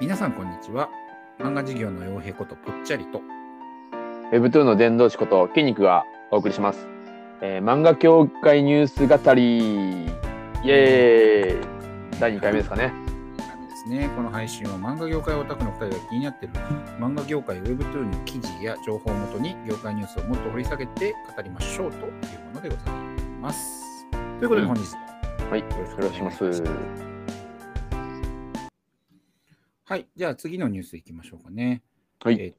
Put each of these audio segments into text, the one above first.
皆さんこんにちは。漫画事業の傭兵ことぽっちゃりと。Webtoon の伝道師こと筋肉がお送りします。えー漫画協会ニュース語り。イエーイ。第2回目ですかね。なんですね。この配信は漫画業界オタクの2人が気になっている。漫画業界 Webtoon の記事や情報をもとに業界ニュースをもっと掘り下げて語りましょうというものでございます。ということで本日もはい、よろしくお願いします。はいじゃあ次のニュースいきましょうかねはいえっと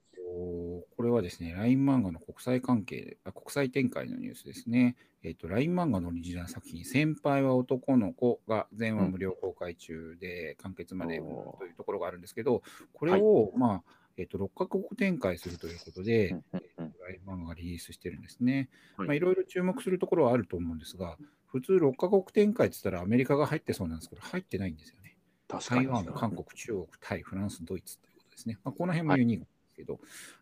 これはですね、LINE 漫画の国際関係あ、国際展開のニュースですね。えっと、LINE 漫画のオリジナル作品、先輩は男の子が全話無料公開中で、完結までというところがあるんですけど、これを、まあ、えっと、6カ国展開するということで、うんうんうん LINE 漫画がリリースしてるんですね。はいまあ、いろいろ注目するところはあると思うんですが、普通6カ国展開って言ったらアメリカが入ってそうなんですけど、入ってないんですよ。台湾、韓国、中国、タイ、フランス、ドイツということですね。まあ、この辺もユニークですけど、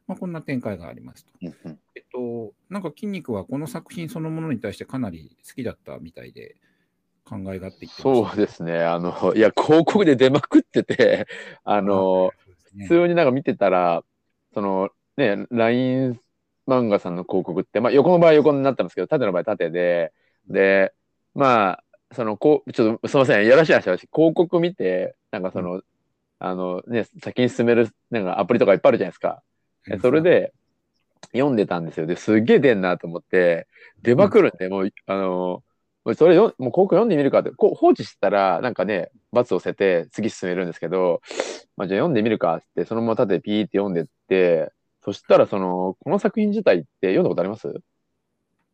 まあ、こんな展開がありますと。えっと、なんか筋肉はこの作品そのものに対してかなり好きだったみたいで、考えがあって言ってましたそうですね。あの、いや、広告で出まくってて、あの、ね普通になんか見てたら、その、ね、LINE 漫画さんの広告って、まあ、横の場合は横になったんですけど、縦の場合は縦で、で、まあ、その、こう、ちょっとすみません、やらしい話広告見て、なんかその、あのね、先に進める、なんかアプリとかいっぱいあるじゃないですか。でそれ、で、読んでたんですよ。で、すっげえ出んなと思って、出まくるんで、もう、あの、それよ、もう広告読んでみるかって、こう放置してたら、なんかね、罰を捨てて次進めるんですけど、まあ、じゃあ読んでみるかって、そのまま縦でピーって読んでって、そしたら、その、この作品自体って読んだことあります？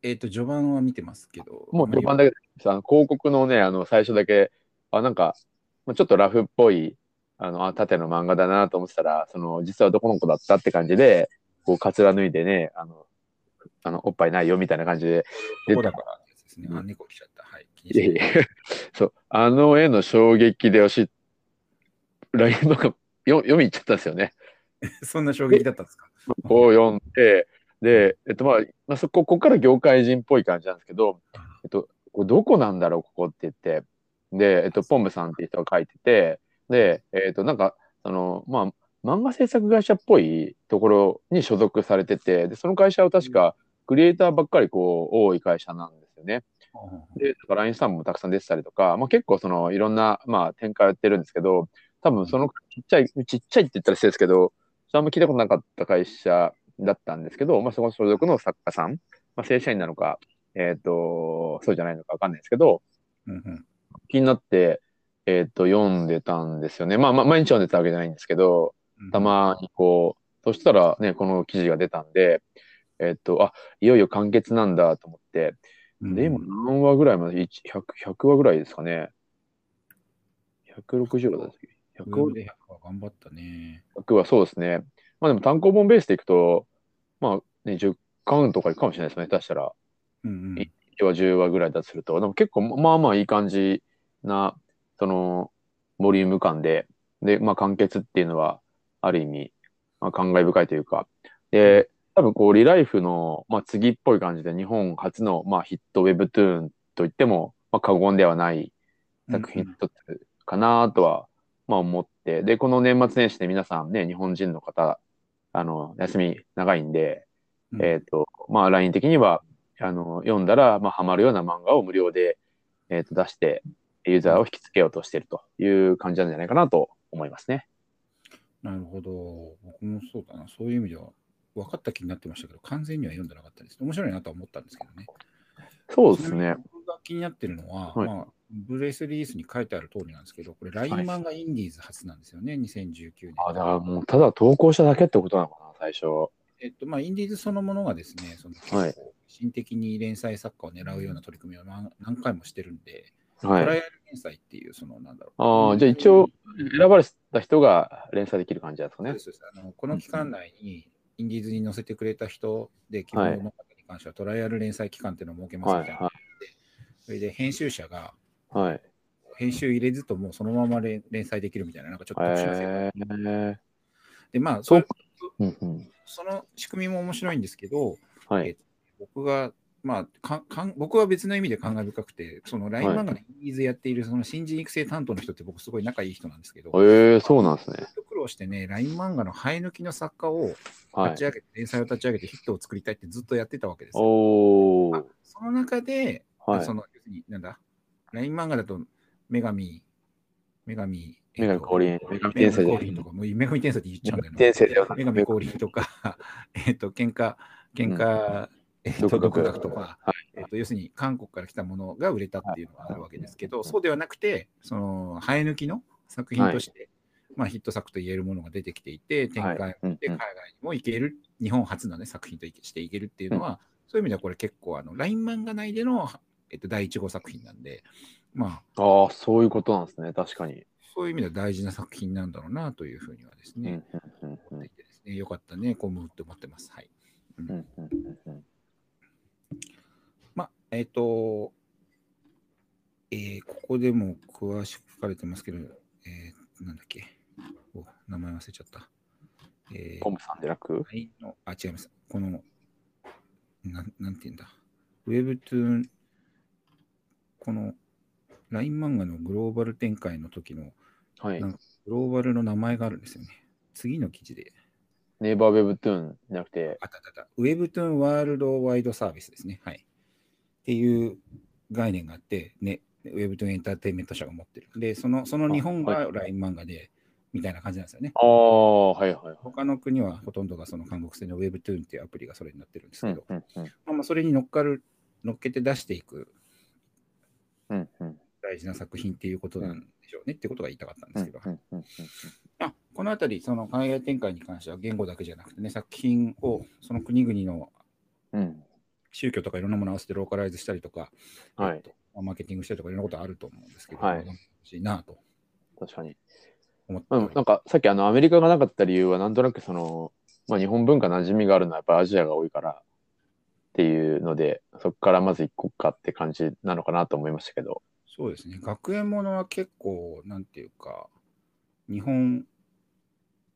えっと、序盤は見てますけど、もう序盤だけあの広告のね、あの、最初だけ、あ、なんか、まあちょっとラフっぽい、あの、あ、縦の漫画だなと思ってたら、その、実は男の子だったって感じで、こう、カツラ脱いでね、あの、あの、おっぱいないよみたいな感じで出だからですね。あ、うん猫来ちゃった。はい。いえいないえ そう、あの絵の衝撃でよし、ライン漫画 よ読みに行っちゃったんですよね。そんな衝撃だったんですか？こう読んで、で、えっとまあ、まあ、そこ、ここから業界人っぽい感じなんですけど、えっと、これどこなんだろう、ここって言って、で、えっと、ポンブさんっていう人が書いてて、で、えっと、なんか、その、まあ、漫画制作会社っぽいところに所属されてて、で、その会社は確か、クリエイターばっかりこう、多い会社なんですよね。で、だから LINE スタンプもたくさん出てたりとか、まあ、結構そのいろんな、まあ、展開やってるんですけど、多分そのちっちゃい、ちっちゃいって言ったら失礼ですけど、あんま聞いたことなかった会社だったんですけど、まあ、そこの所属の作家さん、まあ、正社員なのか、えっ、と、そうじゃないのかわかんないですけど、うんうん気になって、えっ、と、読んでたんですよね。まあ、まあ、毎日読んでたわけじゃないんですけど、うんたまにこう、そしたらね、この記事が出たんで、えっ、と、あ、いよいよ完結なんだと思って、うんで、今何話ぐらいまで ?100、100話ぐらいですかね。160話だっけウェ ?100 ブで100は頑張ったね。100話、そうですね。まあでも単行本ベースでいくと、まあね、10巻とかいくかもしれないですね。下手したら。うんうんい1話、10話ぐらいだとすると。でも結構、まあまあいい感じな、その、ボリューム感で、で、まあ完結っていうのは、ある意味、まあ、感慨深いというか。で、多分こう、リライフの、まあ、次っぽい感じで、日本初の、まあ、ヒットウェブトゥーンといっても、まあ、過言ではない作品の一つかなとは、まあ、思って。で、この年末年始で皆さんね、日本人の方、あの、休み長いんで、うんえっ、と、まあ、LINE 的には、あの、読んだら、まあ、ハマるような漫画を無料で、えっ、と、出して、ユーザーを引きつけようとしているという感じなんじゃないかなと思いますね。なるほど。僕もそうだな。そういう意味では分かった気になってましたけど、完全には読んでなかったです。面白いなとは思ったんですけどね。そうですね。僕が気になってるのは、はいまあ、ブレスリリースに書いてある通りなんですけど、これ、LINE 漫画インディーズ初なんですよね、2019年。あ、だからもう、ただ投稿しただけってことなのかな、最初。えっとまあ、インディーズそのものがですね、そのはい心的に連載作家を狙うような取り組みを何何回もしてるんで、はい。トライアル連載っていう、そのなんだろう。ああ、じゃあ一応、選ばれた人が連載できる感じですかね。そうですあのこの期間内にインディーズに載せてくれた人で、希望の方に関してはトライアル連載期間っていうのを設けますみたいな、はいそれで編集者がはい。編集入れずともそのまま連連載できるみたいな、なんかちょっと特殊なえ。で、まあ、そそうううんうん。その仕組みも面白いんですけど、はい。え僕がまあかかん、僕は別の意味で感慨深くて、その LINE 漫画のイーズやっているその新人育成担当の人って僕すごい仲いい人なんですけど、へえそうなんですね。苦労してね、LINE 漫画の生え抜きの作家をはい立ち。上げて、連載を立ち上げてヒットを作りたいってずっとやってたわけですよ。おお。その中で、はいそ。の要するになんだ、LINE 漫画だと女神、女神、女神降臨えっと女神転生とか、もう女神転生って言っちゃうんだよな。転生だよな女神降臨とか、えっと、喧嘩、喧嘩、えっと、独学とか、はえっと、要するに韓国から来たものが売れたっていうのがあるわけですけど、そうではなくて、その、生え抜きの作品として、まあ、ヒット作と言えるものが出てきていて、展開はいうんうん。で海外にも行ける、日本初の、ね、作品としていけるっていうのは、そういう意味ではこれ結構あの、LINE 漫画内での、えっと、第1号作品なんで、まあ、ああ、そういうことなんですね。確かに。そういう意味では大事な作品なんだろうなというふうにはですうんね、思っていてですね、よかったね、コムって思ってます。はい。うんうんうんうんえっ、と、えーここでも詳しく書かれてますけど、えーなんだっけ、お名前忘れちゃった。えーポムさんでなく？LINE の、あ、違います。この、なんなんて言うんだ。ウェブトゥーン、この LINE 漫画のグローバル展開の時のはい。グローバルの名前があるんですよね。次の記事で。ネイバーウェブトゥーンじゃなくて、あったあったあった。ウェブトゥーンワールドワイドサービスですね。はい。っていう概念があって、ね、ウェブトゥーンエンターテインメント社が持ってる。で、そのその日本があは LINE 漫画で、みたいな感じなんですよね。ああ、はいはいはい。他の国はほとんどがその韓国製の Webtoon っていうアプリがそれになってるんですうんけど、うんうんまあ、まあそれに乗っかる、乗っけて出していくうんうん大事な作品っていうことなんでしょうねってことが言いたかったんでうんすけど、うんうんまあ、このあたり、その海外展開に関しては言語だけじゃなくてね、作品をその国々のうんうん宗教とかいろんなものを合わせてローカライズしたりとか、はい。マーケティングしたりとかいろんなことあると思うんですけど、はい。しいなと。確かに。思っております。うん、なんかさっきあのアメリカがなかった理由はなんとなくその、まあ、日本文化馴染みがあるのはやっぱりアジアが多いからっていうのでそこからまず一個かって感じなのかなと思いましたけど。そうですね。学園ものは結構、なんていうか、日本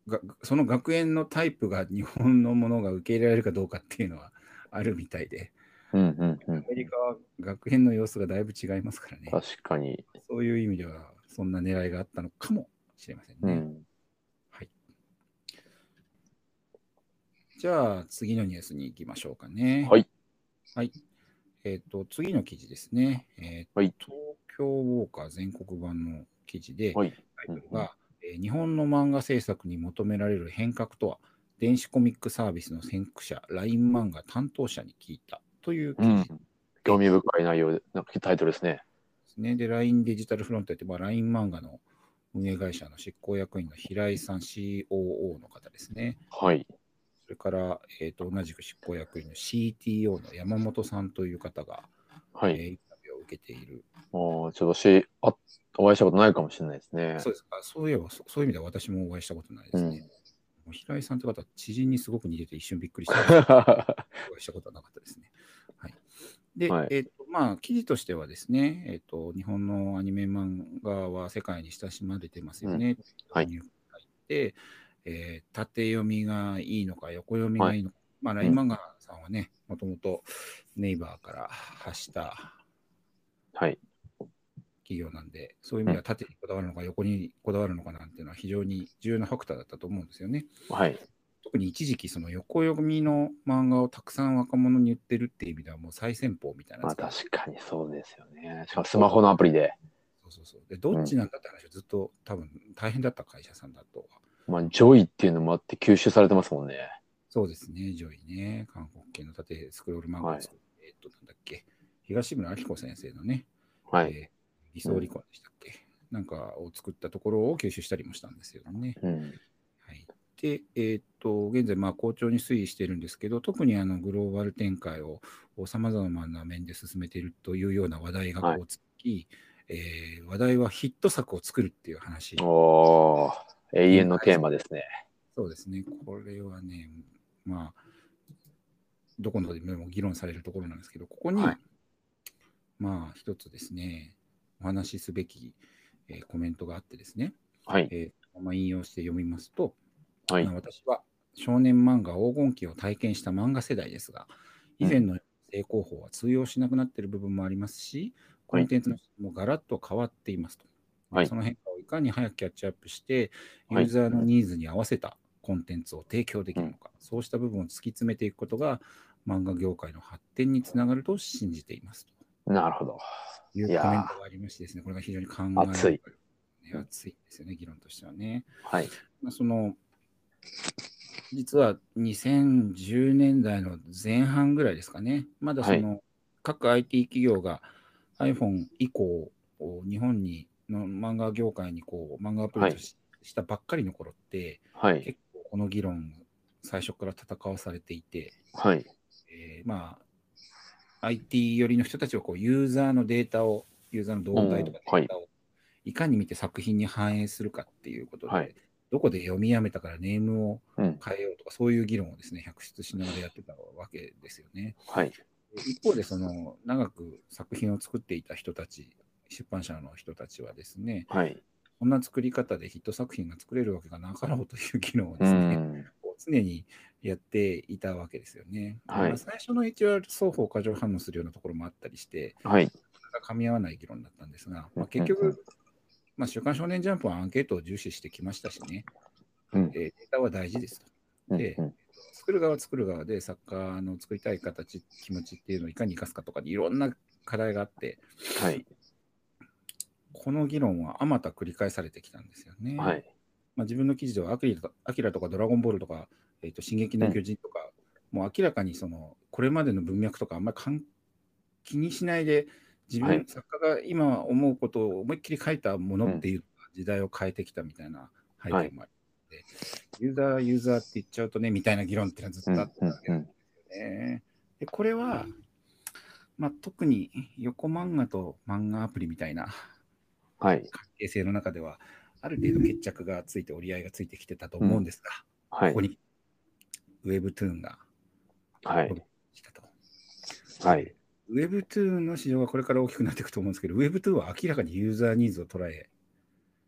が、その学園のタイプが日本のものが受け入れられるかどうかっていうのはあるみたいで、うんうんうんアメリカは学園の様子がだいぶ違いますからね。確かに、そういう意味では、そんな狙いがあったのかもしれませんね。うん、はい。じゃあ、次のニュースに行きましょうかね。はい。はい。えっ、と、次の記事ですね。えーはい東京ウォーカー全国版の記事で、はいタイトルが、えー日本の漫画制作に求められる変革とは、電子コミックサービスの先駆者、LINE 漫画担当者に聞いたという記うん事で、興味深い内容でなんかタイトルですねすね。で、LINE デジタルフロントって、まあ、LINE 漫画の運営会社の執行役員の平井さん COO の方ですね。はいそれから、えー、と同じく執行役員の CTO の山本さんという方が、はい、えーインタビューを受けている。もうちょっとしあお会いしたことないかもしれないですねそうですか。そういえばそ、そういう意味では私もお会いしたことないですね。平井さんって方は知人にすごく似てて一瞬びっくりした。お会いしたことはなかったですね。はい。で、はいえっ、と、まあ、記事としてはですね、えっ、と、日本のアニメ漫画は世界に親しまれてますよね。はい入って、えー縦読みがいいのか、横読みがいいのか。まあ、ライン漫画さんはね、もともとネイバーから発したはい企業なんで、そういう意味では縦にこだわるのか、横にこだわるのかなんていうのは非常に重要なファクターだったと思うんですよね。はい。特に一時期、その横読みの漫画をたくさん若者に言ってるっていう意味では、もう最先鋒みたいなまあ確かにそうですよね。しかもスマホのアプリで。そうそうそう。で、どっちなんだって話をずっと多分大変だった会社さんだと。は。まあジョイっていうのもあって吸収されてますもんね。そうですね、ジョイね。韓国系の縦スクロール漫画を作る、えっと、なんだっけ、東村アキコ先生のね、はい、えー偽装不倫でしたっけ、なんかを作ったところを吸収したりもしたんですよね。うん。はい、で、えっと、現在、まあ、好調に推移しているんですけど、特にあのグローバル展開をさまざまな面で進めているというような話題がこうつき、えー話題はヒット作を作るっていう話。おー。永遠のテーマですね。そうですね、これはね、まあ、どこのでも議論されるところなんですけど、ここに、はい。まあ、一つですね、お話しすべき、えーコメントがあってですね、はい。えーまあ、引用して読みますと、はい。まあ私は少年漫画黄金期を体験した漫画世代ですが、以前の正攻法は通用しなくなっている部分もありますし、コンテンツの質もガラッと変わっていますと。はい。その変化をいかに早くキャッチアップして、ユはい。ーザーのニーズに合わせたコンテンツを提供できるのか、そうした部分を突き詰めていくことが、漫画業界の発展につながると信じていますと。なるほど。いうコメントがありましてですね、これが非常に考え熱いね熱いですよね、議論としてはね。はい。まあ、その実は2010年代の前半ぐらいですかね、まだその、各 IT 企業が iPhone 以降、日本にの漫画業界にこう漫画アプリとし,、たばっかりの頃って、はい。結構この議論、最初から戦わされていて、はい。えーまあ、IT 寄りの人たちはこうユーザーのデータを、ユーザーの動態とかデータをいかに見て作品に反映するかっていうことで、はいどこで読みやめたからネームをうん。変えようとか、そういう議論をですね、百出しながらやってたわけですよね。はい。一方で、その長く作品を作っていた人たち、出版社の人たちはですね、はい。こんな作り方でヒット作品が作れるわけがなかろうという議論をうですね、常にやっていたわけですよね。はいまあ最初の一応双方過剰反応するようなところもあったりして、はい。噛み合わない議論だったんですが、まあ、結局、まあ、週刊少年ジャンプはアンケートを重視してきましたしね、うんえーデータは大事ですと。うんで作る側は作る側で作家の作りたい形、気持ちっていうのをいかに生かすかとかでいろんな課題があって、はい。この議論はあまた繰り返されてきたんですよね。はい。まあ、自分の記事ではアキラとアキラとかドラゴンボールとか、えーと進撃の巨人とか、もう明らかにそのこれまでの文脈とかあんまりかん気にしないで、自分、はい作家が今思うことを思いっきり書いたものっていう時代を変えてきたみたいな背景もありまして、ユーザー、ユーザーって言っちゃうとね、みたいな議論っていうのはずっとあったわけなんですよね。でこれは、まあ、特に横漫画と漫画アプリみたいなはい。関係性の中では、ある程度決着がついて折り合いがついてきてたと思うんですが、はいここ。に Webtoon がはい。来たと。はい。Webtoon の市場がこれから大きくなっていくと思うんですけど、Webtoon は明らかにユーザーニーズを捉え、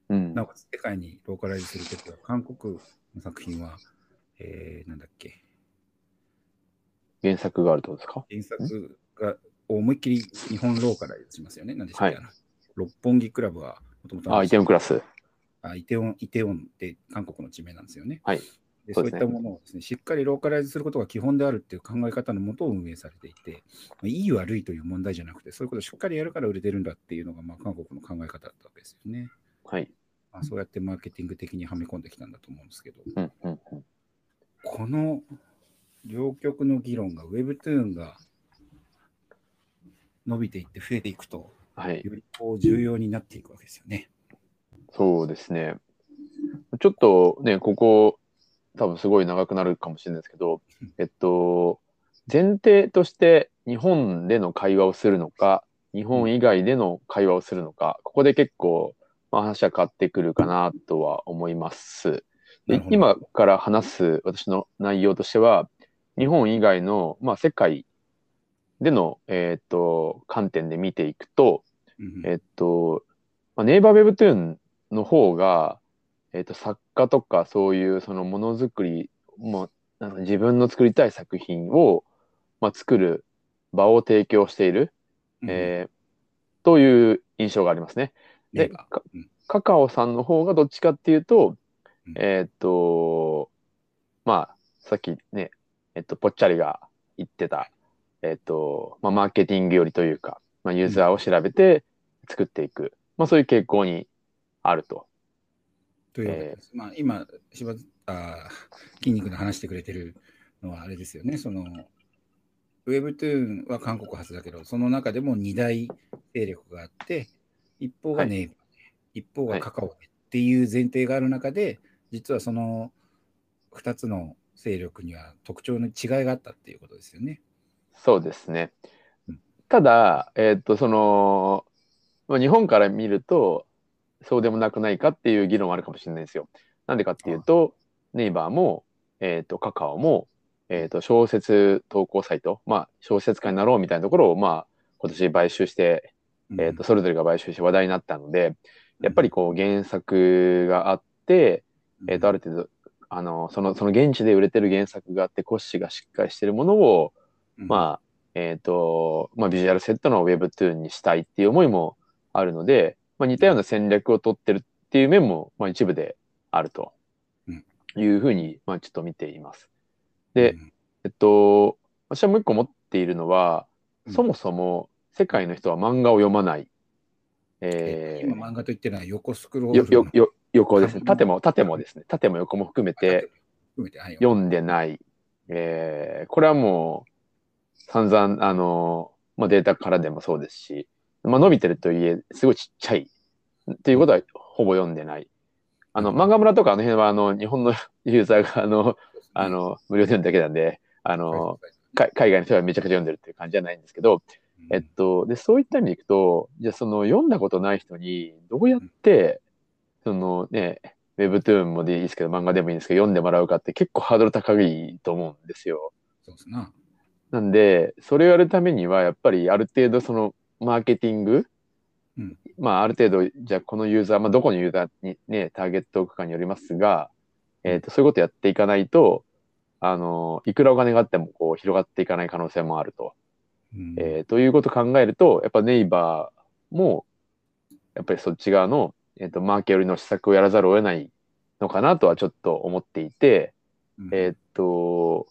うんなおかつ世界にローカライズするときは、韓国の作品は、えー、なんだっけ、原作があるってことですか？原作が思いっきり日本ローカライズしますよね。なんでしたっけ、はい六本木クラブはもともとあ、イテウンクラス。あイテウォン、イテウォンって韓国の地名なんですよね。はい。でそうういったものをですね、しっかりローカライズすることが基本であるっていう考え方のもとを運営されていて、まあいい悪いという問題じゃなくて、そういうことをしっかりやるから売れてるんだっていうのが、まあ、韓国の考え方だったわけですよね。はい。まあ、そうやってマーケティング的にはめ込んできたんだと思うんですけど、うん。うん。うんこの両極の議論が Webtoon が伸びていって増えていくと、はい。よりこう重要になっていくわけですよね。そうですね。ちょっとね、ここ、多分すごい長くなるかもしれないですけど、えっと、前提として日本での会話をするのか、日本以外での会話をするのか、ここで結構、まあ、話は変わってくるかなとは思います。で今から話す私の内容としては、日本以外の、まあ、世界での、えっと観点で見ていくと、うんえっと、まあ、ネイバーウェブトゥーンの方が、えっと、作家とかそういうそのものづくり、もうなんか自分の作りたい作品を、まあ、作る場を提供している、うん。えーという印象がありますね。で、うん。カカオさんの方がどっちかっていうと、うん。えっと、まあ、さっきね、えっと、ぽっちゃりが言ってた、えっと、まあ、マーケティングよりというか、まあ、ユーザーを調べて作っていく、まあ、そういう傾向にあると。というわけです。まあ、今、柴津あー筋肉の話してくれてるのはあれですよね。その、Webtoon は韓国発だけど、その中でも2大勢力があって、一方がネイバーで、一方がカカオでっていう前提がある中で、実はその2つの勢力には特徴の違いがあったっていうことですよね。そうですねうん。ただ、えっと、その、まあ、日本から見ると、そうでもなくないかっていう議論はあるかもしれないですよ。なんでかっていうと、ネイバーも、えっと、カカオも、えっと、小説投稿サイト、まあ、小説家になろうみたいなところを、まあ、今年買収して、えっと、それぞれが買収して話題になったので、やっぱりこう原作があって、えっと、ある程度、あの、その、その現地で売れてる原作があって、骨子がしっかりしてるものを、あまあ、えっ、と、まあ、ビジュアルセットの Webtoon にしたいっていう思いもあるので、まあ、似たような戦略を取ってるっていう面も、まあ、一部であるというふうに、まあ、ちょっと見ています。で、うんえっと、私はもう一個持っているのは、うんそもそも世界の人は漫画を読まない。ええ今漫画と言ってるのは横スクローー、ルよ、よ、よ、横ですね。うん縦も、縦もですね。縦も横も含めて読んでない。えー、これはもう、散々、あの、まあ、データからでもそうですし、まあ、伸びてるとはいえ、すごいちっちゃい。っていうことは、ほぼ読んでない。あの、うん漫画村とかあの辺は、あの、日本の ユーザーが、あの、あの、無料で読んだだけなんで、あの、か海外の人がめちゃくちゃ読んでるっていう感じじゃないんですけど、えっと、で、そういった意味でいくと、じゃあその読んだことない人に、どうやって、そのね、Webtoon もでいいですけど、漫画でもいいんですけど、読んでもらうかって結構ハードル高いと思うんですよ。そうですな。なんで、それをやるためには、やっぱりある程度そのマーケティング、うんまあある程度、じゃあこのユーザー、まあどこのユーザーにね、ターゲットを置くかによりますが、えっ、と、そういうことやっていかないと、あの、いくらお金があってもこう広がっていかない可能性もあると。うん。えーということを考えると、やっぱネイバーも、やっぱりそっち側の、えー、とマーケ寄りの施策をやらざるを得ないのかなとはちょっと思っていて、うん。えっ、と、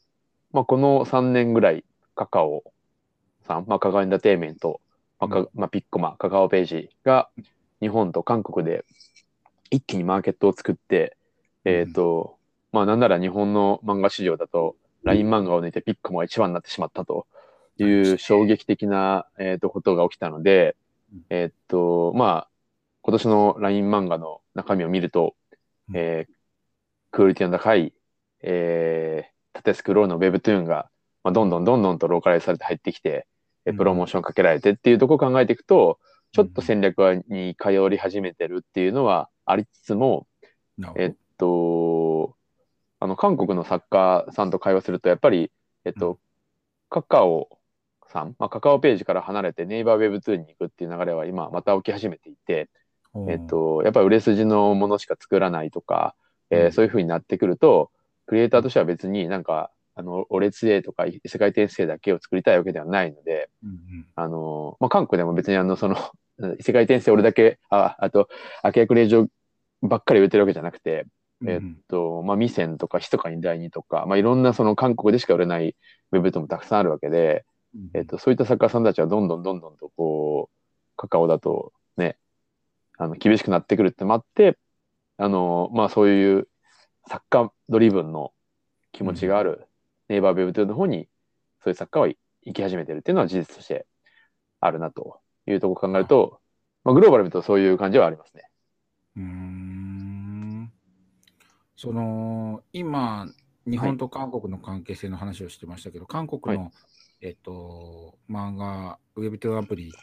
まあ、この3年ぐらい、カカオさん、まあ、カカオエンターテインメント、まあまあ、ピッコマ、カカオページが日本と韓国で一気にマーケットを作って、えっ、と、まあ、なんなら日本の漫画市場だと、LINE 漫画を抜いてピッコマが一番になってしまったという衝撃的な、えー、とことが起きたのでうん、えっ、と、まあ、今年の LINE 漫画の中身を見ると、うん。えークオリティの高い、えー、縦スクロールの Webtoon が、まあ、どんどんどんどんとローカライズされて入ってきて、プロモーションかけられてっていうとこ考えていくと、ちょっと戦略に通り始めてるっていうのはありつつも、えっと、あの、韓国の作家さんと会話すると、やっぱり、えっと、うん。カカオさん、まあ、カカオページから離れてネイバー Web2 に行くっていう流れは今また起き始めていて、えっ、と、やっぱり売れ筋のものしか作らないとか、えーうん。そういう風になってくると、クリエイターとしては別になんか、あの、オレツエとか異世界転生だけを作りたいわけではないので、うんうん。あの、まあ、韓国でも別にあの、その、異世界転生俺だけ、あ、あと、明役令状ばっかり売れてるわけじゃなくて、えっと、まあ、ミセンとか、ヒとかインダイニとか、まあ、いろんなその韓国でしか売れないウェブともたくさんあるわけで、うんえっと、そういった作家さんたちはどんどんどんどんとこう、カカオだとね、あの、厳しくなってくるってのもあって、あの、まあそういう作家ドリブンの気持ちがあるネイバーウェブトゥーの方に、そういう作家は行き始めてるっていうのは事実としてあるなというところを考えると、まあ、グローバル見るとそういう感じはありますね。うーんその今日本と韓国の関係性の話をしてましたけど、韓国の、えっと漫画ウェブトゥーンアプリ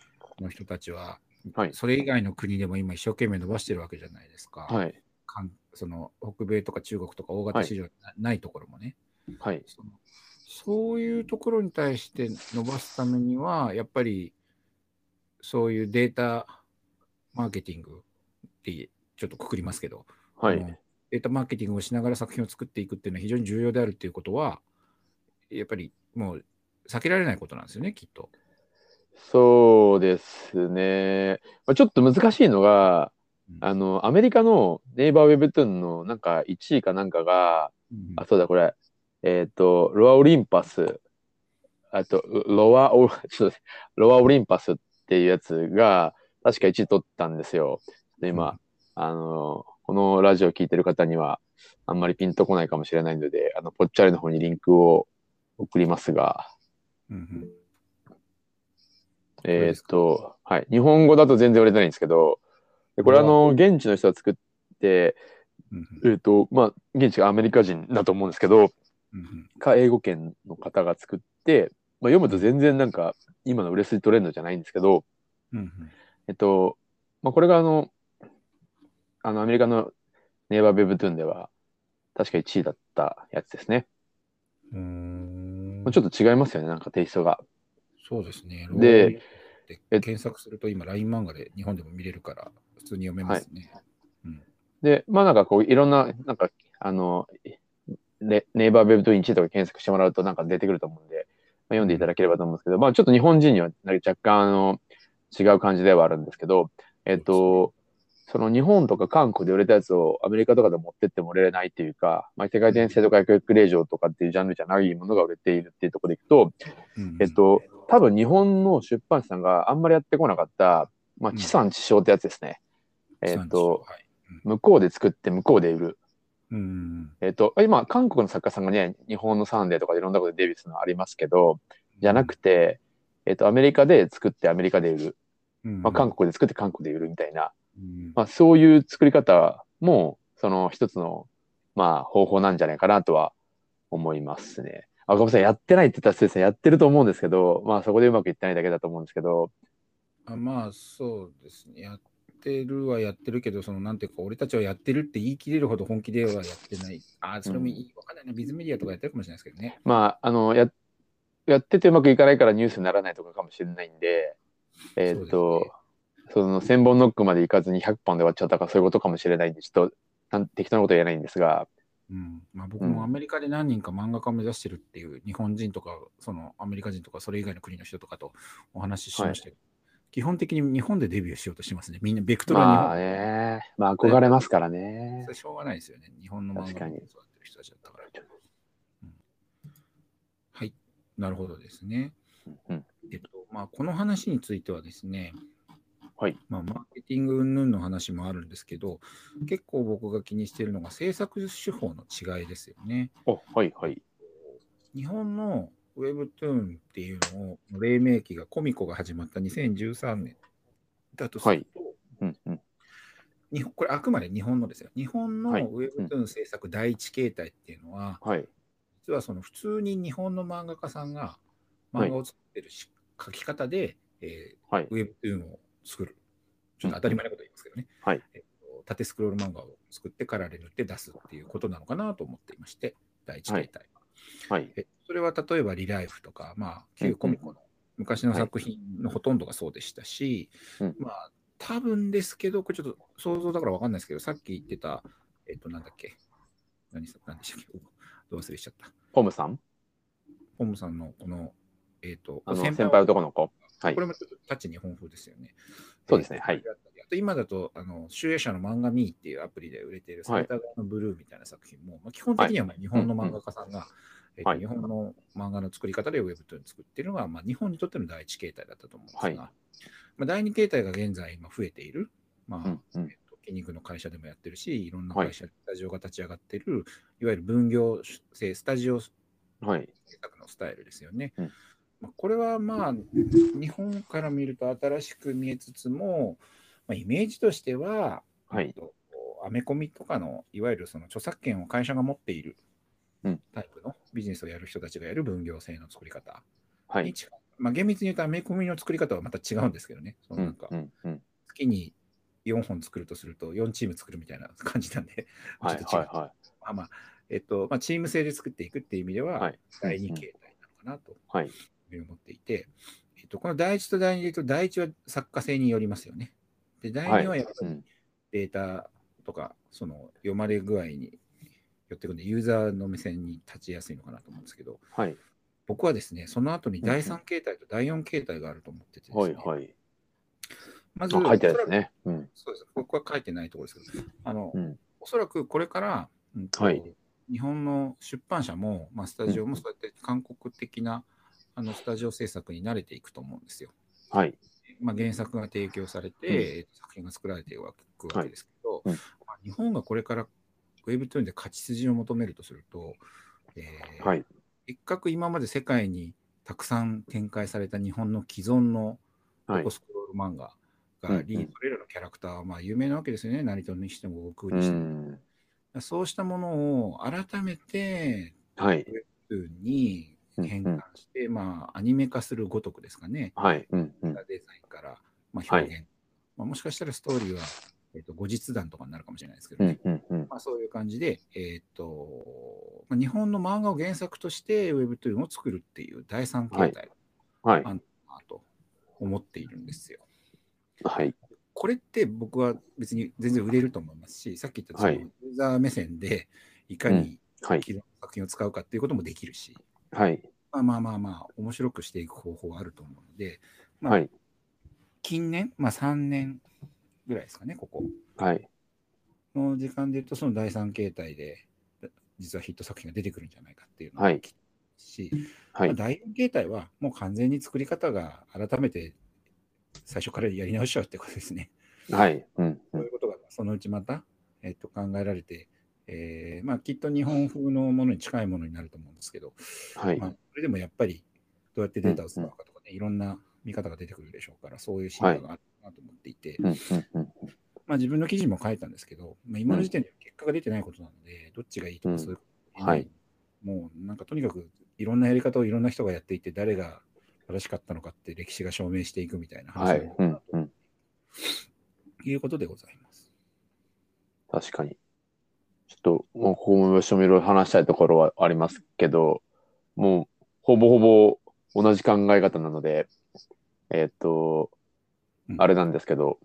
の人たちは、はいそれ以外の国でも今一生懸命伸ばしてるわけじゃないですか。はい。かんその北米とか中国とか大型市場な,、ないところもねはい。その。そういうところに対して伸ばすためには、やっぱりそういうデータマーケティングってちょっとくくりますけど、はい。データマーケティングをしながら作品を作っていくっていうのは非常に重要であるっていうことは、やっぱりもう避けられないことなんですよね、きっと。そうですね。まあ、ちょっと難しいのが、うんあの、アメリカのネイバーウェブトゥーンのなんか1位かなんかが、うんあ、そうだ、これ、えっ、と、ロアオリンパス、あと、ロアオ、ロアオリンパスっていうやつが、確か1位取ったんですよ。で、今、うん。あの、このラジオ聞いてる方には、あんまりピンとこないかもしれないので、あの、ポッチャリの方にリンクを送りますが、うんうん。えーっと、はい。日本語だと全然売れてないんですけど、でこれあの、現地の人が作って、うんえーっと、まあ、現地がアメリカ人だと思うんですけど、か英語圏の方が作って、まあ、読むと全然なんか、今の売れ筋トレンドじゃないんですけど、うんえっと、まあ、これがあの、あの、アメリカのネイバーベブトゥーンでは、確か1位だったやつですね。うんちょっと違いますよね、なんかテイストが。そうですね。ででえ検索すると今、LINE 漫画で日本でも見れるから、普通に読めますね。で、まあなんかこう、いろんな、なんか、あの、ネネイバーベブトゥーン1位とか検索してもらうとなんか出てくると思うんで、読んでいただければと思うんですけど、まあ、ちょっと日本人には若干あの違う感じではあるんですけど、えっと、その日本とか韓国で売れたやつをアメリカとかで持ってっても売れないっていうか、まあ、世界転生とか教育令状とかっていうジャンルじゃないものが売れているっていうところでいくと、うん。えっと、多分日本の出版社さんがあんまりやってこなかった、まあ、地産地消ってやつですね。えっと、はい。向こうで作って向こうで売る。うんえっと、今、韓国の作家さんがね、日本のサンデーとかでいろんなことでデビューするのありますけど、じゃなくて、えっと、アメリカで作ってアメリカで売る。うんまあ、韓国で作って韓国で売るみたいな、うんまあ、そういう作り方も、その一つの、まあ、方法なんじゃないかなとは思いますね。あ、ごめんなさい、やってないって言ったらですね。やってると思うんですけど、まあ、そこでうまくいってないだけだと思うんですけど、あまあそうですね。やってるはやってるけど、そのなんていうか、俺たちはやってるって言い切れるほど本気ではやってない。あ、それもいい、わかんないな。ビズメディアとかやってるかもしれないですけどね。まあ、あの、や、やっててうまくいかないからニュースにならないとかかもしれないんで、えーっと、その1000本ノックまでいかずに100本で終わっちゃったかそういうことかもしれないんで、ちょっとなん適当なことは言えないんですが、うんまあ、僕もアメリカで何人か漫画家を目指してるっていう日本人とか、そのアメリカ人とか、それ以外の国の人とかとお話ししましたけど、基本的に日本でデビューしようとしてますね。みんな、ベクトルは日本まあね、まあ憧れますからね。しょうがないですよね。日本の漫画にを育ってる人たちだったから。うんはい、なるほどですね。うんえっと、まあ、この話についてはですね、はい。まあ、マーケティング云々の話もあるんですけど、結構僕が気にしているのが制作手法の違いですよね。お、はいはい。日本の Webtoon っていうのを、黎明期がコミコが始まった2013年だとすると、うんうん。日本これあくまで日本のですよ。日本のはい Webtoon 制作第一形態っていうのは、はい。実はその普通に日本の漫画家さんが漫画を作ってるし、書き方で、えーはい。Webtoon を作る。ちょっと当たり前なこと言いますけどね。はいえっと縦スクロール漫画を作ってカラーで塗って出すっていうことなのかなと思っていまして、第一形態は。はい。えそれは例えばリライフとか、まあ、旧コミコの昔の作品のほとんどがそうでしたし、うん。まあ、多分ですけど、これちょっと想像だから分かんないですけど、さっき言ってた、えっと、なんだっけ、何さ何でしたっけ、お どう忘れしちゃった。ポムさん？ポムさんのこの、えっと、あの、先輩男の子？はい。こ。れもちょっとタッチ日本風ですよね。そうですね。はい。えーあと今だと、あの、集英社の漫画ミーっていうアプリで売れている、サイターのブルーみたいな作品も、まあ、基本的にはまあ日本の漫画家さんが、えーとはい。日本の漫画の作り方でウェブトゥーン作っているのが、まあ、日本にとっての第一形態だったと思うんですが、はい。まあ、第二形態が現在今増えている、まあうんうん。筋肉の会社でもやってるし、いろんな会社、スタジオが立ち上がっている、いわゆる分業制、スタジオはい。制作のスタイルですよね。うん。まあ、これはまあ、日本から見ると新しく見えつつも、まあ、イメージとしては、はい。えっとアメコミとかのいわゆるその著作権を会社が持っているうんタイプのビジネスをやる人たちがやる分業制の作り方。はい。に近い、まあ、厳密に言うとアメコミの作り方はまた違うんですけどね、そのうなんか。月に4本作るとすると4チーム作るみたいな 感じなんで、はいちょっと違う。はいはまあまあ、えっと、まあ、チーム制で作っていくっていう意味では、はい。第2形態なのかなと思っていて、えっと、この第1と第2で言うと、第1は作家性によりますよね。で、第2はやっぱりうん。データとか、その読まれ具合によってくるんで、ユーザーの目線に立ちやすいのかなと思うんですけど、はい。僕はですね、その後に第3形態と第4形態があると思っててですね、はい。はい。まず、あ書いてあるんですね。うん。そうです。僕は書いてないところですけど、あの、うん。おそらくこれから、うんとはい日本の出版社も、まあ、スタジオもそうやって韓国的なあのスタジオ制作に慣れていくと思うんですよ。はい。まあ、原作が提供されて、うんえー作品が作られていくわけですけど、うんまあ、日本がこれから Webtoon で勝ち筋を求めるとすると、えーはい。一角今まで世界にたくさん展開された日本の既存のはい横。スクロール漫画うんうんがリード、それらのキャラクターはまあ有名なわけですよね。成戸にしても、悟空うにしても。ん。そうしたものを改めてはい。Webtoon に変換して、まあ、アニメ化するごとくですかね。はい。うん。うん。デザインから、まあ、表現、まあ、もしかしたらストーリーは、えっと後日談とかになるかもしれないですけどね。うん。まあ、そういう感じで、えっとまあ、日本の漫画を原作として Webtoon を作るっていう第三形態はい。あと思っているんですよ。はい。これって僕は別に全然売れると思いますし、さっき言ったそのはいユーザー目線でいかにはい。既存の作品を使うかっていうこともできるし、はい。まあまあまあまあ、面白くしていく方法はあると思うので、まあ、はい。近年、まあ3年ぐらいですかね、ここはい。の時間で言うと、その第三形態で、実はヒット作品が出てくるんじゃないかっていうのがはいし、はい。まあ第四形態はもう完全に作り方が改めて最初からやり直しちゃうってことですね。はい。うん。うそういんうことがそのうちまた、えっと考えられて、えーまあ、きっと日本風のものに近いものになると思うんですけど、はいま。あ、それでもやっぱりどうやってデータを使うかとかね、いろんな見方が出てくるでしょうから、そういう進化があるなと思っていて、うん。うん。うん。まあ、自分の記事も書いたんですけど、まあ、今の時点で結果が出てないことなので、どっちがいいとうんかそういうことはいもうなんかとにかくいろんなやり方をいろんな人がやっていて、誰が正しかったのかって歴史が証明していくみたいな話はい。うん。うん。ということでございます。確かに。ちょっと、もう、ここもいろいろ話したいところはありますけど、もう、ほぼほぼ同じ考え方なので、えーっと、うんあれなんですけど、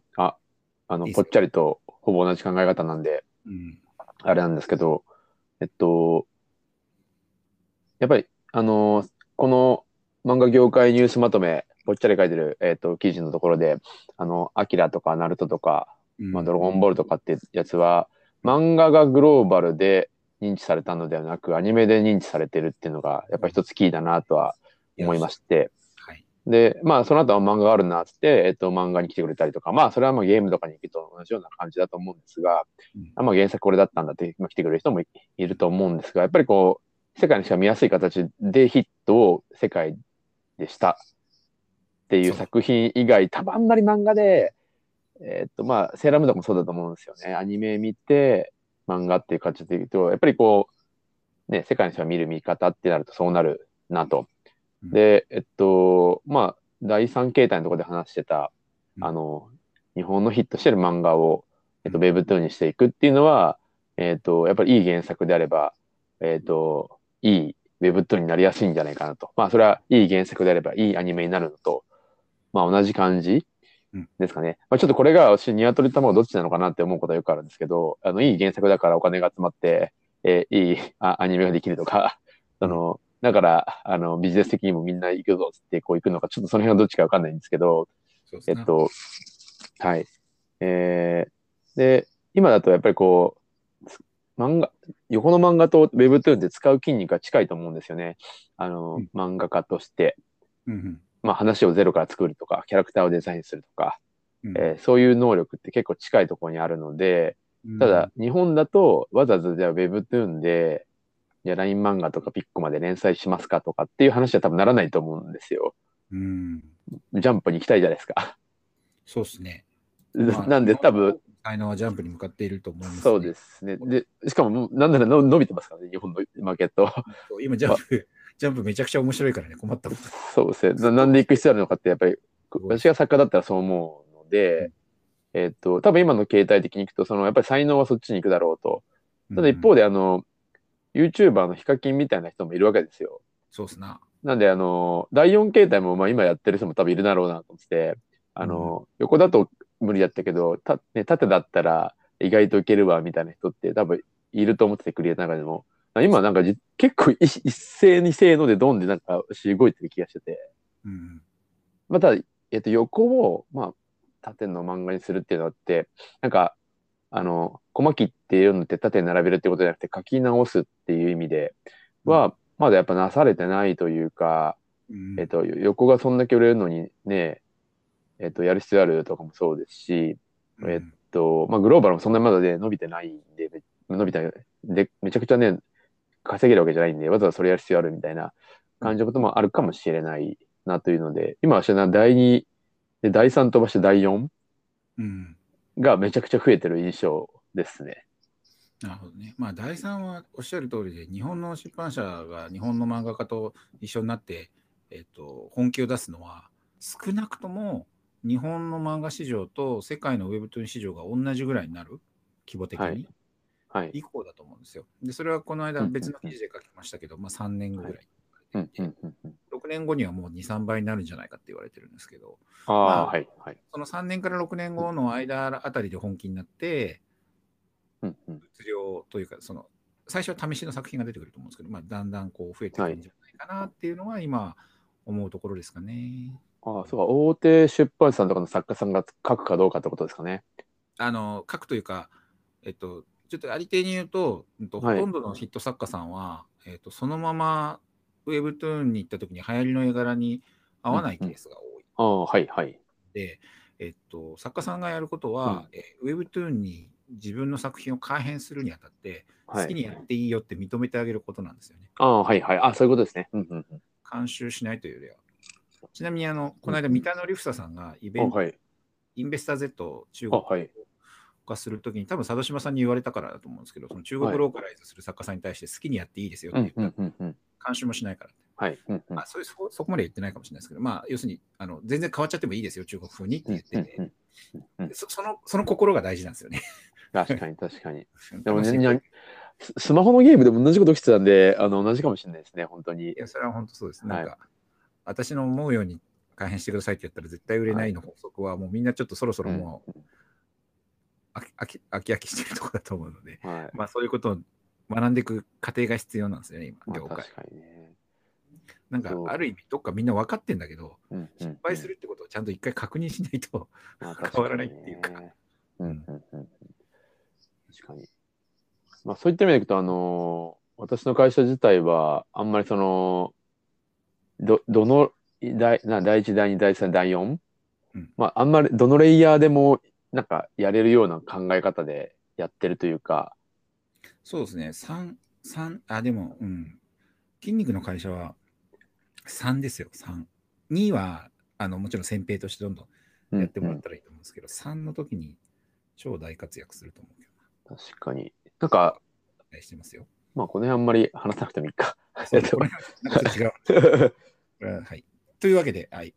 あ、あの、ぽっちゃりとほぼ同じ考え方なんで、うん。あれなんですけど、えっと、やっぱり、あの、この漫画業界ニュースまとめ、ぽっちゃり書いてる、えっと、記事のところで、あの、アキラとかナルトとか、うんまあ、ドラゴンボールとかってやつは、漫画がグローバルで認知されたのではなく、アニメで認知されてるっていうのが、やっぱ一つキーだなとは思いまして、はい。で、まあ、その後は漫画があるなっつって、えっと、漫画に来てくれたりとか、まあ、それはまあゲームとかに行くと同じような感じだと思うんですが、うんあまあ、原作これだったんだって、まあ、来てくれる人もいいると思うんですが、やっぱりこう、世界にしか見やすい形でヒットを世界でしたっていう作品以外、多分あんまり漫画で、えーっと、まあ、セーラームーンとかもそうだと思うんですよね。アニメ見て、漫画っていう形で言うと、やっぱりこう、ね、世界の人が見る見方ってなるとそうなるなと。うん。で、えっと、まあ、第三形態のところで話してた、うん。あの、日本のヒットしてる漫画を、えっと、ウェブトゥーンにしていくっていうのは、えっと、やっぱりいい原作であれば、えっと、いいウェブトゥーンになりやすいんじゃないかなと。まあ、それはいい原作であれば、いいアニメになるのと、まあ、同じ感じうん。ですかね。まあ、ちょっとこれが私、ニワトリ卵どっちなのかなって思うことはよくあるんですけど、あの、いい原作だからお金が集まって、えーいいあアニメができるとか、その、だから、あの、ビジネス的にもみんな行くぞってこう行くのか、ちょっとその辺はどっちかわかんないんですけど。えっと、はい。えー、で、今だとやっぱりこう、つ漫画、横の漫画と Webtoon で使う筋肉が近いと思うんですよね。あの、うん漫画家として。うんまあ話をゼロから作るとか、キャラクターをデザインするとか、うんえーそういう能力って結構近いところにあるので、うんただ、日本だとわざわざじゃあ Webtoon で、じゃあ LINE 漫画とかピッコまで連載しますかとかっていう話は多分ならないと思うんですよ。うん、ジャンプに行きたいじゃないですか。そうですね。まあなんで多分、。才能はジャンプに向かっていると思います、。そうですすね。で、しかもなんならの伸びてますからね、日本のマーケット。今、ジャンプ、ジャンプめちゃくちゃ面白いからね、困ったこと。そうですね。ななんで行く必要あるのかって、やっぱり、私が作家だったらそう思うので、えっと、多分今の形態的に行くと、その、やっぱり才能はそっちに行くだろうと。ただ一方で、で、あの、YouTuber のヒカキンみたいな人もいるわけですよ。そうっすな。なんで、あの、第4形態も、まあ今やってる人も多分いるだろうなと思って、あの、横だと無理だったけど、たね、縦だったら意外といけるわ、みたいな人って多分いると思ってて、クリエイターの中でも。今なんかじ結構一一斉にせーのでドンでなんかし動いてる気がしてて。うん。また、えっと、横を、まあ、縦の漫画にするっていうのって、なんか、あの、コマ切っていうのって縦に並べるってことじゃなくて書き直すっていう意味では、まだやっぱなされてないというか、うん。えっと、横がそんだけ売れるのにね、えっと、やる必要あるとかもそうですし、うん。えっと、まあ、グローバルもそんなにまだね、伸びてないんで、め伸びたで、めちゃくちゃね、稼げるわけじゃないんで、わざわざそれやる必要あるみたいな感じのこともあるかもしれないなというので、今はな第2、で第3飛ばして第4うん。がめちゃくちゃ増えてる印象ですね。なるほどね。まあ、第3はおっしゃる通りで、日本の出版社が日本の漫画家と一緒になって、えっと、本気を出すのは、少なくとも日本の漫画市場と世界のウェブトゥーン市場が同じぐらいになる、規模的に、はいはい。以降だと思うんですよ。で、それはこの間うん別の記事で書きましたけど、まあ3年後ぐらいうんうんうん6年後にはもう2、3倍になるんじゃないかって言われてるんですけど、あまああ、はい、はい。その3年から6年後の間あたりで本気になって、うんうん物量というか、その最初は試しの作品が出てくると思うんですけど、まあ、だんだんこう増えてくるんじゃないかなっていうのは今思うところですかね。ああ、そうか、大手出版社さんとかの作家さんが書くかどうかってことですかね。あの書くというか、えっと、ちょっとありていに言うと、うんとはいほとんどのヒット作家さんは、えっと、そのままウェブトゥーンに行った時に流行りの絵柄に合わないケースが多い。ああ、はいはい。で、えっと、作家さんがやることは、えー、ウェブトゥーンに自分の作品を改変するにあたって、はい。好きにやっていいよって認めてあげることなんですよね。ああ、はいはい。あそういうことですね。うんうんうん。監修しないというよりは。ちなみに、あの、この間、三田のリフサさんがイベント、あはい。インベスター Z を中国あはい。化するときに、多分佐渡島さんに言われたからだと思うんですけど、その中国ローカライズする作家さんに対して好きにやっていいですようんうって言ったら、んうんうん。監修もしないから。はい。うんうんまあ、そういうそそこまで言ってないかもしれないですけど、まあ、要するにあの全然変わっちゃってもいいですよ、中国風にって言ってて、うんそそのその心が大事なんですよね。確かに確かに。でもね、楽しいにゃススマホのゲームでも同じこと起きてたんで、あの同じかもしれないですね、本当にい。や、それは本当そうです。はいなんか、私の思うように改変してくださいって言ったら絶対売れないの法則は、もうみんなちょっとそろそろもう飽き飽き飽き飽きしてるところだと思うので、はい。まあそういうことを学んでいく過程が必要なんですよね、今、まあ、業界。確かにね。なんかある意味、どっかみんな分かってんだけど、うんうんうん失敗するってことをちゃんと一回確認しないと、まあ 変わらないっていうか。うん。確かに。まあそういった意味でいくと、あのー私の会社自体は、あんまりその、ど、どの、第な第1、第2、第3、第4、うんまああんまりどのレイヤーでも、なんかやれるような考え方でやってるというか、そうですね、3、三あ、でも、うん。筋肉の会社は3ですよ、3。2は、あの、もちろん先兵としてどんどんやってもらったらいいと思うんですけど、3の時に超大活躍すると思うけど確かに。なんか、期待してますよ。まあこの辺あんまり話さなくてもいいか。違う。は はい。というわけで、はい。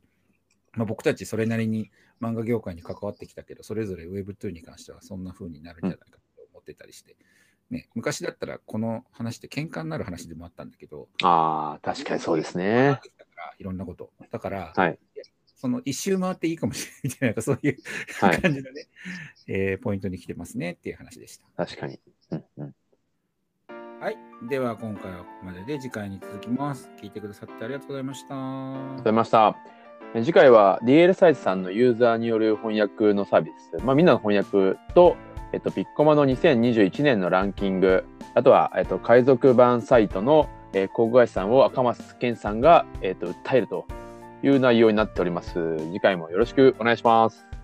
まあ、僕たちそれなりに漫画業界に関わってきたけど、それぞれ Web2 に関してはそんな風になるんじゃないかと思ってたりして、ね、昔だったらこの話って喧嘩になる話でもあったんだけど、ああ、確かにそうですね。いろんなこと。だから、はい。その一周回っていいかもしれないみたいな、そういう はい感じのね、えーポイントに来てますねっていう話でした。確かに。うんうん。はい。では今回はここまでで次回に続きます。聞いてくださってありがとうございました。ありがとうございました。え次回は DL サイズさんのユーザーによる翻訳のサービス、まあ、みんなの翻訳と、えっと、ピッコマの2021年のランキング、あとは、えっと、海賊版サイトの、えー、広告会社さんを赤松健さんが、えっと、訴えるという内容になっております。次回もよろしくお願いします。